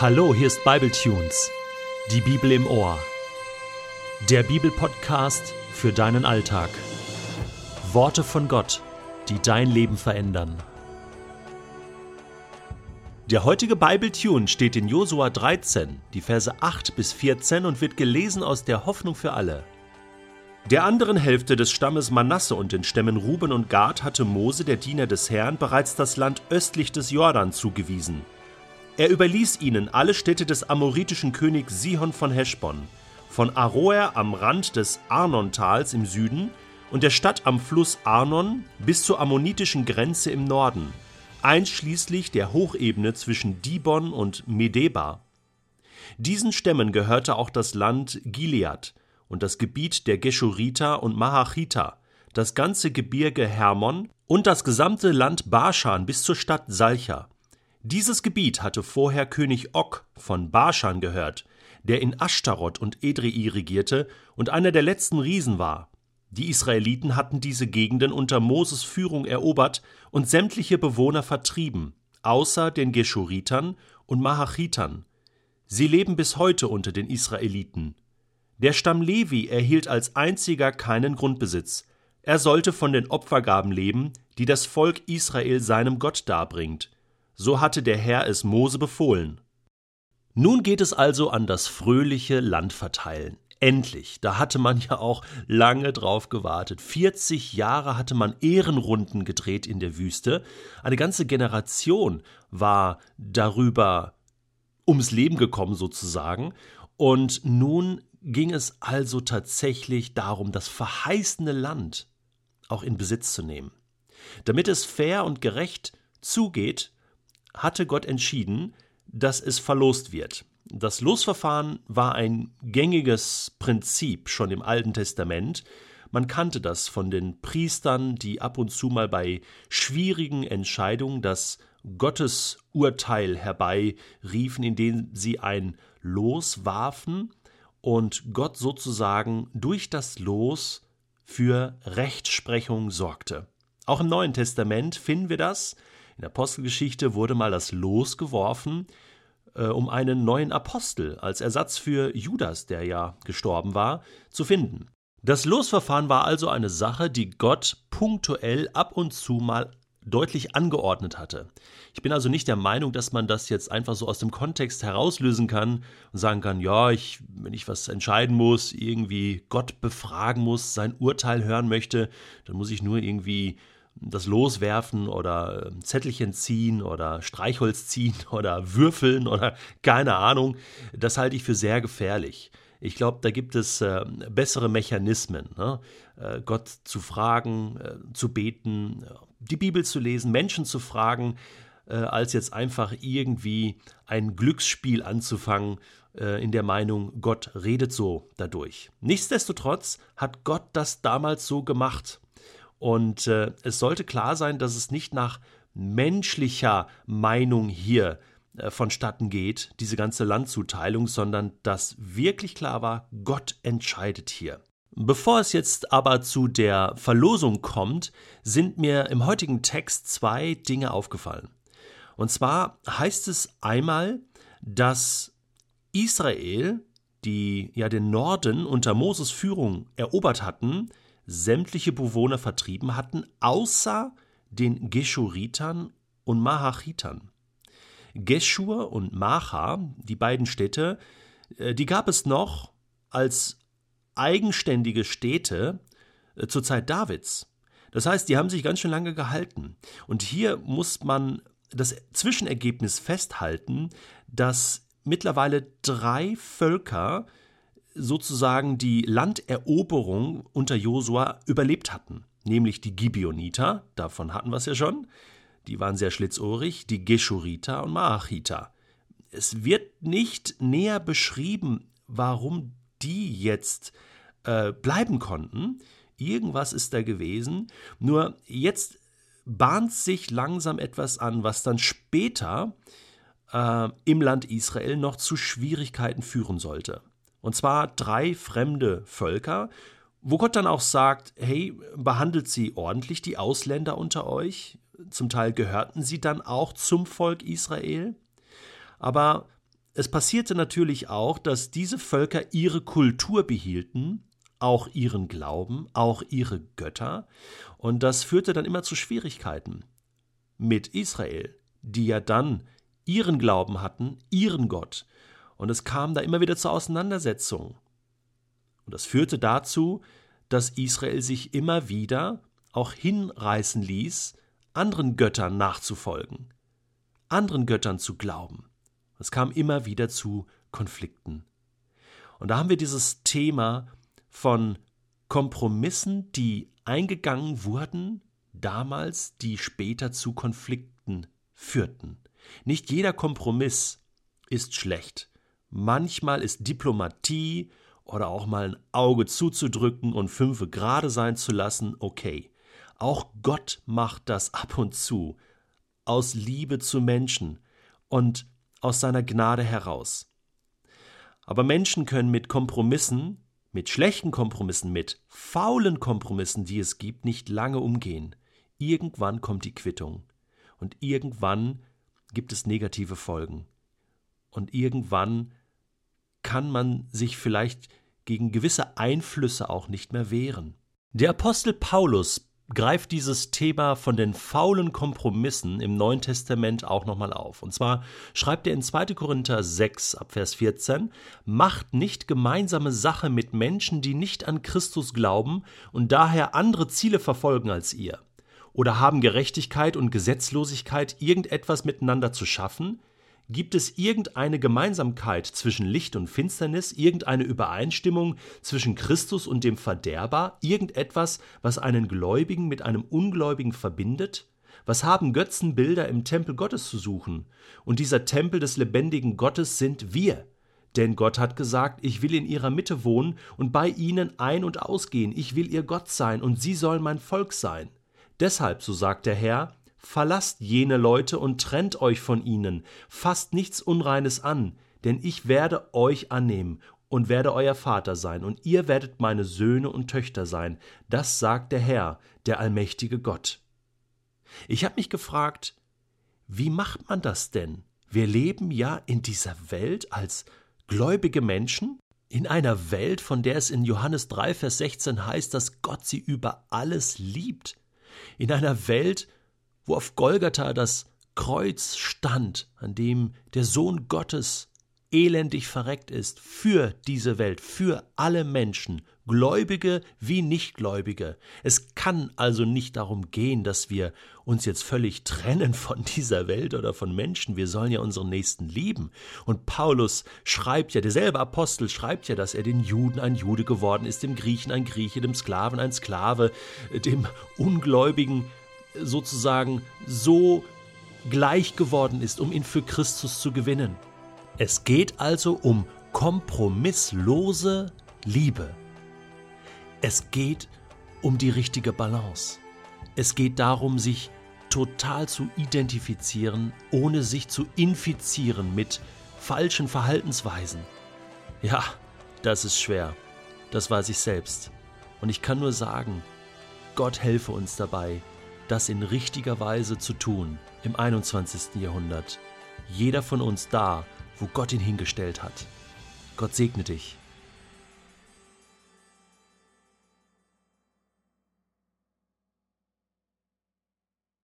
Hallo, hier ist Bibletunes, die Bibel im Ohr. Der Bibelpodcast für deinen Alltag. Worte von Gott, die dein Leben verändern. Der heutige Bibletune steht in Josua 13, die Verse 8 bis 14 und wird gelesen aus der Hoffnung für alle. Der anderen Hälfte des Stammes Manasse und den Stämmen Ruben und Gad hatte Mose, der Diener des Herrn, bereits das Land östlich des Jordan zugewiesen. Er überließ ihnen alle Städte des amoritischen Königs Sihon von Heschbon, von Aroer am Rand des Arnontals im Süden und der Stadt am Fluss Arnon bis zur ammonitischen Grenze im Norden, einschließlich der Hochebene zwischen Dibon und Medeba. Diesen Stämmen gehörte auch das Land Gilead, und das Gebiet der Geschuriter und Mahachiter, das ganze Gebirge Hermon und das gesamte Land Baschan bis zur Stadt Salcha. Dieses Gebiet hatte vorher König Og von Baschan gehört, der in Ashtaroth und Edrei regierte und einer der letzten Riesen war. Die Israeliten hatten diese Gegenden unter Moses Führung erobert und sämtliche Bewohner vertrieben, außer den Geschuritern und Mahachitern. Sie leben bis heute unter den Israeliten. Der Stamm Levi erhielt als einziger keinen Grundbesitz. Er sollte von den Opfergaben leben, die das Volk Israel seinem Gott darbringt. So hatte der Herr es Mose befohlen. Nun geht es also an das fröhliche Landverteilen. Endlich, da hatte man ja auch lange drauf gewartet. 40 Jahre hatte man Ehrenrunden gedreht in der Wüste. Eine ganze Generation war darüber ums Leben gekommen sozusagen. Und nun ging es also tatsächlich darum, das verheißene Land auch in Besitz zu nehmen. Damit es fair und gerecht zugeht, hatte Gott entschieden, dass es verlost wird. Das Losverfahren war ein gängiges Prinzip schon im Alten Testament. Man kannte das von den Priestern, die ab und zu mal bei schwierigen Entscheidungen das Gottesurteil herbeiriefen, indem sie ein Los warfen und Gott sozusagen durch das Los für Rechtsprechung sorgte. Auch im Neuen Testament finden wir das. In der Apostelgeschichte wurde mal das Los geworfen, äh, um einen neuen Apostel als Ersatz für Judas, der ja gestorben war, zu finden. Das Losverfahren war also eine Sache, die Gott punktuell ab und zu mal deutlich angeordnet hatte. Ich bin also nicht der Meinung, dass man das jetzt einfach so aus dem Kontext herauslösen kann und sagen kann, ja, ich, wenn ich was entscheiden muss, irgendwie Gott befragen muss, sein Urteil hören möchte, dann muss ich nur irgendwie das Loswerfen oder ähm, Zettelchen ziehen oder Streichholz ziehen oder würfeln oder keine Ahnung. Das halte ich für sehr gefährlich. Ich glaube, da gibt es äh, bessere Mechanismen, ne? äh, Gott zu fragen, äh, zu beten, die Bibel zu lesen, Menschen zu fragen, äh, als jetzt einfach irgendwie ein Glücksspiel anzufangen äh, in der Meinung, Gott redet so dadurch. Nichtsdestotrotz hat Gott das damals so gemacht. Und äh, es sollte klar sein, dass es nicht nach menschlicher Meinung hier äh, vonstatten geht, diese ganze Landzuteilung, sondern dass wirklich klar war, Gott entscheidet hier. Bevor es jetzt aber zu der Verlosung kommt, sind mir im heutigen Text zwei Dinge aufgefallen. Und zwar heißt es einmal, dass Israel, die ja den Norden unter Moses Führung erobert hatten, sämtliche Bewohner vertrieben hatten, außer den Geschuritern und Mahachitern. Geschur und Macha, die beiden Städte, äh, die gab es noch als eigenständige Städte äh, zur Zeit Davids. Das heißt, die haben sich ganz schön lange gehalten. Und hier muss man das Zwischenergebnis festhalten, dass mittlerweile drei Völker sozusagen die Landeroberung unter Josua überlebt hatten. Nämlich die Gibeoniter, davon hatten wir es ja schon, die waren sehr schlitzohrig, die Geschuriter und Maachiter. Es wird nicht näher beschrieben, warum die jetzt äh, bleiben konnten. Irgendwas ist da gewesen. Nur jetzt bahnt sich langsam etwas an, was dann später äh, im Land Israel noch zu Schwierigkeiten führen sollte. Und zwar drei fremde Völker, wo Gott dann auch sagt, hey, behandelt sie ordentlich, die Ausländer unter euch. Zum Teil gehörten sie dann auch zum Volk Israel. Aber es passierte natürlich auch, dass diese Völker ihre Kultur behielten, auch ihren Glauben, auch ihre Götter, und das führte dann immer zu Schwierigkeiten mit Israel, die ja dann ihren Glauben hatten, ihren Gott, und es kam da immer wieder zur Auseinandersetzung. Und das führte dazu, dass Israel sich immer wieder auch hinreißen ließ, anderen Göttern nachzufolgen, anderen Göttern zu glauben. Es kam immer wieder zu Konflikten. Und da haben wir dieses Thema von Kompromissen, die eingegangen wurden, damals, die später zu Konflikten führten. Nicht jeder Kompromiss ist schlecht. Manchmal ist Diplomatie oder auch mal ein Auge zuzudrücken und fünfe gerade sein zu lassen okay. Auch Gott macht das ab und zu, aus Liebe zu Menschen und aus seiner Gnade heraus. Aber Menschen können mit Kompromissen, mit schlechten Kompromissen, mit faulen Kompromissen, die es gibt, nicht lange umgehen. Irgendwann kommt die Quittung. Und irgendwann gibt es negative Folgen. Und irgendwann kann man sich vielleicht gegen gewisse Einflüsse auch nicht mehr wehren. Der Apostel Paulus greift dieses Thema von den faulen Kompromissen im Neuen Testament auch nochmal auf. Und zwar schreibt er in 2. Korinther 6 ab Vers 14, Macht nicht gemeinsame Sache mit Menschen, die nicht an Christus glauben und daher andere Ziele verfolgen als ihr. Oder haben Gerechtigkeit und Gesetzlosigkeit irgendetwas miteinander zu schaffen? Gibt es irgendeine Gemeinsamkeit zwischen Licht und Finsternis, irgendeine Übereinstimmung zwischen Christus und dem Verderber, irgendetwas, was einen Gläubigen mit einem Ungläubigen verbindet? Was haben Götzenbilder im Tempel Gottes zu suchen? Und dieser Tempel des lebendigen Gottes sind wir. Denn Gott hat gesagt, ich will in ihrer Mitte wohnen und bei ihnen ein- und ausgehen, ich will ihr Gott sein und sie sollen mein Volk sein. Deshalb, so sagt der Herr, Verlasst jene Leute und trennt euch von ihnen, fasst nichts Unreines an, denn ich werde euch annehmen und werde euer Vater sein, und ihr werdet meine Söhne und Töchter sein. Das sagt der Herr, der allmächtige Gott. Ich habe mich gefragt, wie macht man das denn? Wir leben ja in dieser Welt als gläubige Menschen, in einer Welt, von der es in Johannes 3, Vers 16 heißt, dass Gott sie über alles liebt, in einer Welt, wo auf Golgatha das Kreuz stand, an dem der Sohn Gottes elendig verreckt ist für diese Welt, für alle Menschen, Gläubige wie Nichtgläubige. Es kann also nicht darum gehen, dass wir uns jetzt völlig trennen von dieser Welt oder von Menschen. Wir sollen ja unseren Nächsten lieben. Und Paulus schreibt ja, derselbe Apostel schreibt ja, dass er den Juden ein Jude geworden ist, dem Griechen ein Grieche, dem Sklaven ein Sklave, dem Ungläubigen sozusagen so gleich geworden ist, um ihn für Christus zu gewinnen. Es geht also um kompromisslose Liebe. Es geht um die richtige Balance. Es geht darum, sich total zu identifizieren, ohne sich zu infizieren mit falschen Verhaltensweisen. Ja, das ist schwer. Das weiß ich selbst. Und ich kann nur sagen, Gott helfe uns dabei, das in richtiger Weise zu tun im 21. Jahrhundert. Jeder von uns da, wo Gott ihn hingestellt hat. Gott segne dich.